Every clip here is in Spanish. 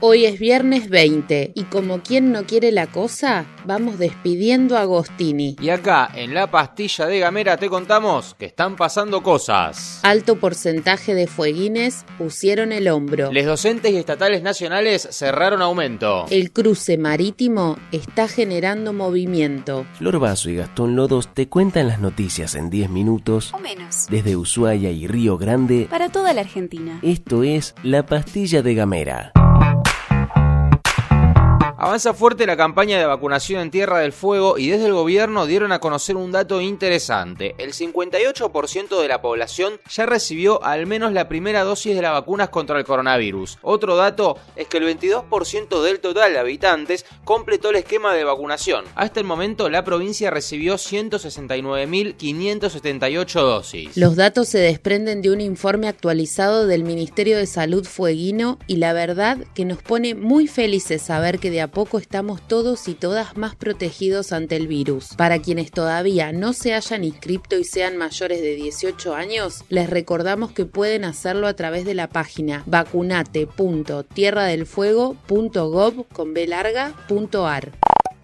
Hoy es viernes 20 y como quien no quiere la cosa, vamos despidiendo a Agostini. Y acá, en la pastilla de Gamera, te contamos que están pasando cosas. Alto porcentaje de fueguines pusieron el hombro. Les docentes y estatales nacionales cerraron aumento. El cruce marítimo está generando movimiento. Flor Vaso y Gastón Lodos te cuentan las noticias en 10 minutos O menos. desde Ushuaia y Río Grande. Para toda la Argentina. Esto es La Pastilla de Gamera. Avanza fuerte la campaña de vacunación en Tierra del Fuego y desde el gobierno dieron a conocer un dato interesante. El 58% de la población ya recibió al menos la primera dosis de las vacunas contra el coronavirus. Otro dato es que el 22% del total de habitantes completó el esquema de vacunación. Hasta el momento la provincia recibió 169.578 dosis. Los datos se desprenden de un informe actualizado del Ministerio de Salud Fueguino y la verdad que nos pone muy felices saber que de a poco estamos todos y todas más protegidos ante el virus. Para quienes todavía no se hayan inscrito y sean mayores de 18 años, les recordamos que pueden hacerlo a través de la página vacunate.tierradelfuego.gov con B larga.ar.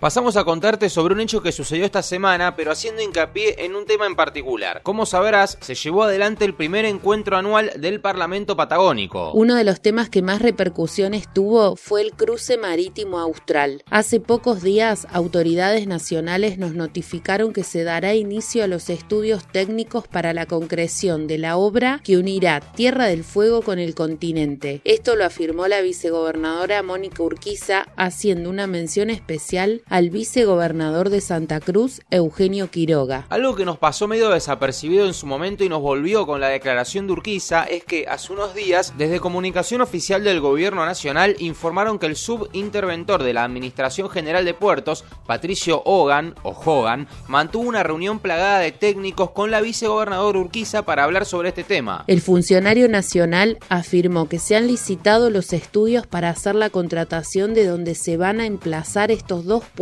Pasamos a contarte sobre un hecho que sucedió esta semana, pero haciendo hincapié en un tema en particular. Como sabrás, se llevó adelante el primer encuentro anual del Parlamento Patagónico. Uno de los temas que más repercusiones tuvo fue el cruce marítimo austral. Hace pocos días, autoridades nacionales nos notificaron que se dará inicio a los estudios técnicos para la concreción de la obra que unirá Tierra del Fuego con el continente. Esto lo afirmó la vicegobernadora Mónica Urquiza, haciendo una mención especial al vicegobernador de Santa Cruz, Eugenio Quiroga. Algo que nos pasó medio desapercibido en su momento y nos volvió con la declaración de Urquiza es que hace unos días, desde comunicación oficial del gobierno nacional, informaron que el subinterventor de la Administración General de Puertos, Patricio Hogan, o Hogan, mantuvo una reunión plagada de técnicos con la vicegobernadora Urquiza para hablar sobre este tema. El funcionario nacional afirmó que se han licitado los estudios para hacer la contratación de donde se van a emplazar estos dos puertos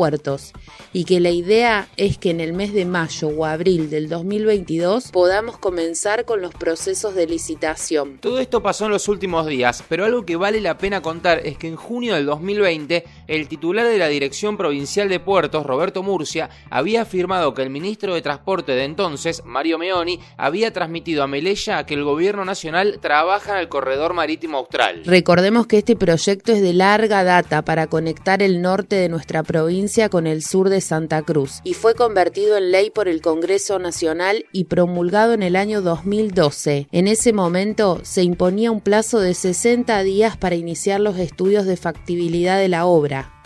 y que la idea es que en el mes de mayo o abril del 2022 podamos comenzar con los procesos de licitación. Todo esto pasó en los últimos días, pero algo que vale la pena contar es que en junio del 2020 el titular de la Dirección Provincial de Puertos, Roberto Murcia, había afirmado que el ministro de Transporte de entonces, Mario Meoni, había transmitido a Melella que el gobierno nacional trabaja en el corredor marítimo austral. Recordemos que este proyecto es de larga data para conectar el norte de nuestra provincia con el sur de Santa Cruz y fue convertido en ley por el Congreso Nacional y promulgado en el año 2012. En ese momento se imponía un plazo de 60 días para iniciar los estudios de factibilidad de la obra.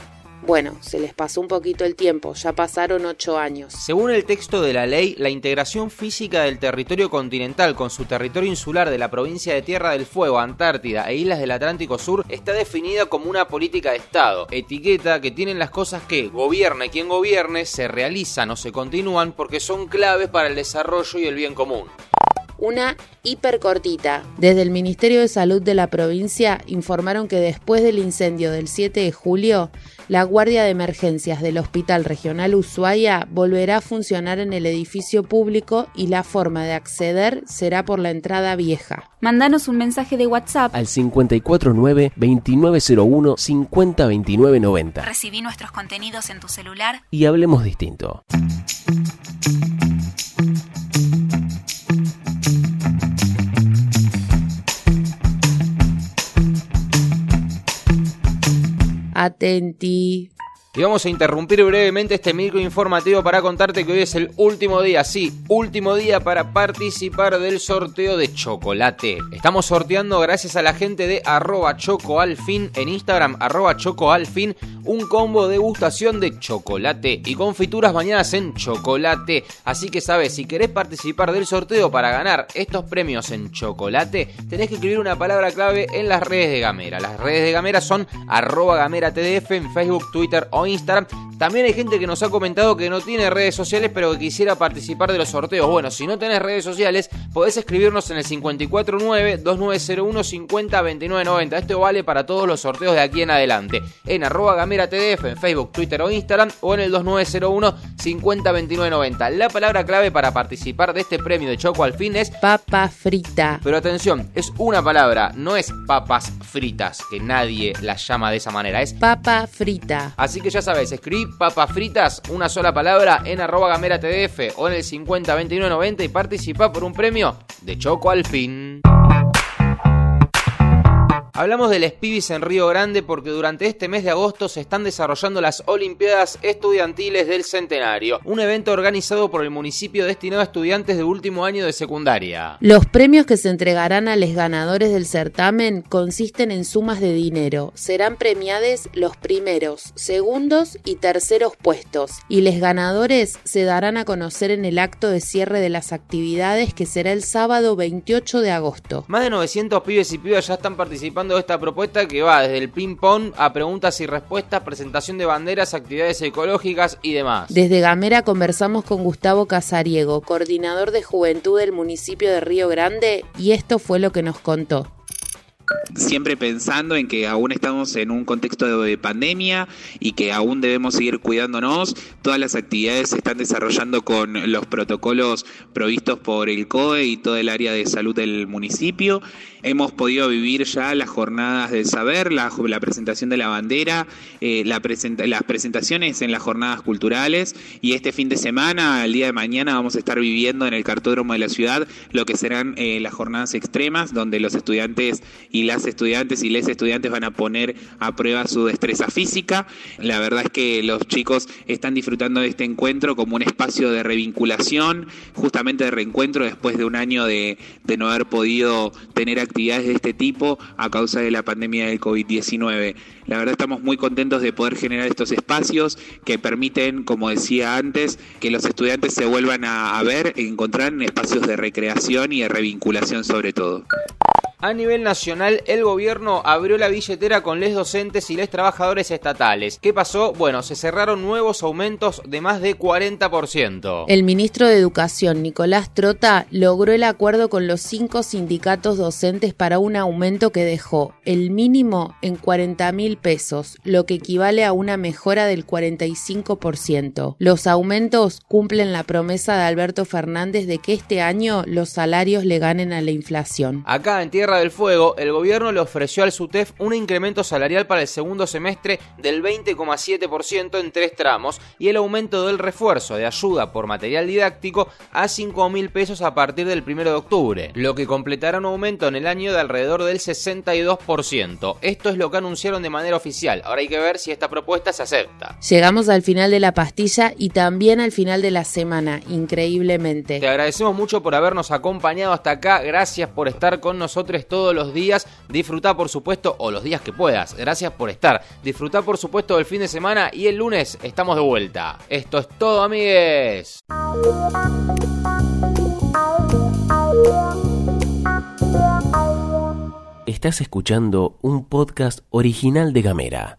Bueno, se les pasó un poquito el tiempo, ya pasaron ocho años. Según el texto de la ley, la integración física del territorio continental con su territorio insular de la provincia de Tierra del Fuego, Antártida e islas del Atlántico Sur está definida como una política de Estado, etiqueta que tienen las cosas que, gobierne quien gobierne, se realizan o se continúan porque son claves para el desarrollo y el bien común una hipercortita. Desde el Ministerio de Salud de la provincia informaron que después del incendio del 7 de julio, la Guardia de Emergencias del Hospital Regional Ushuaia volverá a funcionar en el edificio público y la forma de acceder será por la entrada vieja. Mandanos un mensaje de WhatsApp al 549-2901-502990 Recibí nuestros contenidos en tu celular y hablemos distinto. Atenti. Y vamos a interrumpir brevemente este micro informativo para contarte que hoy es el último día, sí, último día para participar del sorteo de chocolate. Estamos sorteando gracias a la gente de arroba chocoalfin en Instagram, arroba chocoalfin, un combo de degustación de chocolate y confituras bañadas en chocolate. Así que sabes, si querés participar del sorteo para ganar estos premios en chocolate, tenés que escribir una palabra clave en las redes de Gamera. Las redes de Gamera son arroba gamera tdf en Facebook, Twitter o o Instagram. También hay gente que nos ha comentado que no tiene redes sociales pero que quisiera participar de los sorteos. Bueno, si no tenés redes sociales, podés escribirnos en el 549-2970-502990. Esto vale para todos los sorteos de aquí en adelante. En arroba gamera TDF, en Facebook, Twitter o Instagram o en el 2901-502990. La palabra clave para participar de este premio de Choco al fin es papa frita. Pero atención, es una palabra, no es papas fritas, que nadie las llama de esa manera, es papa frita. Así que ya sabes, escribí papas fritas, una sola palabra, en arroba gamera TDF o en el 502990 y participa por un premio de Choco al fin. Hablamos del Spibis en Río Grande porque durante este mes de agosto se están desarrollando las Olimpiadas Estudiantiles del Centenario, un evento organizado por el municipio destinado a estudiantes de último año de secundaria. Los premios que se entregarán a los ganadores del certamen consisten en sumas de dinero. Serán premiados los primeros, segundos y terceros puestos, y los ganadores se darán a conocer en el acto de cierre de las actividades que será el sábado 28 de agosto. Más de 900 pibes y pibas ya están participando esta propuesta que va desde el ping-pong a preguntas y respuestas, presentación de banderas, actividades ecológicas y demás. Desde Gamera conversamos con Gustavo Casariego, coordinador de juventud del municipio de Río Grande, y esto fue lo que nos contó siempre pensando en que aún estamos en un contexto de pandemia y que aún debemos seguir cuidándonos. Todas las actividades se están desarrollando con los protocolos provistos por el COE y todo el área de salud del municipio. Hemos podido vivir ya las jornadas del saber, la, presentación de la bandera, eh, las presentaciones en las jornadas culturales y este fin de semana, el día de mañana, vamos a estar viviendo en el cartódromo de la ciudad lo que serán eh, las jornadas extremas donde los estudiantes y las estudiantes y les estudiantes van a poner a prueba su destreza física. La verdad es que los chicos están disfrutando de este encuentro como un espacio de revinculación, justamente de reencuentro después de un año de, no haber podido tener actividades de este tipo a causa de la pandemia del COVID-19. La verdad estamos muy contentos de poder generar estos espacios que permiten, como decía antes, que los estudiantes se vuelvan a, a ver, encontrar en espacios de recreación y de revinculación sobre todo. A nivel nacional, el gobierno abrió la billetera con les docentes y les trabajadores estatales. ¿Qué pasó? Bueno, se cerraron nuevos aumentos de más de 40%. El ministro de Educación, Nicolás Trota, logró el acuerdo con los cinco sindicatos docentes para un aumento que dejó el mínimo en 40 mil pesos, lo que equivale a una mejora del 45%. Los aumentos cumplen la promesa de Alberto Fernández de que este año los salarios le ganen a la inflación. Acá en Tierra del Fuego, el gobierno le ofreció al SUTEF un incremento salarial para el segundo semestre del 20,7% en tres tramos y el aumento del refuerzo de ayuda por material didáctico a 5 mil pesos a partir del 1 de octubre, lo que completará un aumento en el año de alrededor del 62%. Esto es lo que anunciaron de manera oficial. Ahora hay que ver si esta propuesta se acepta. Llegamos al final de la pastilla y también al final de la semana, increíblemente. Te agradecemos mucho por habernos acompañado hasta acá. Gracias por estar con nosotros todos los días. Disfruta, por supuesto, o los días que puedas. Gracias por estar. Disfruta, por supuesto, del fin de semana y el lunes estamos de vuelta. Esto es todo, amigues. Estás escuchando un podcast original de Gamera.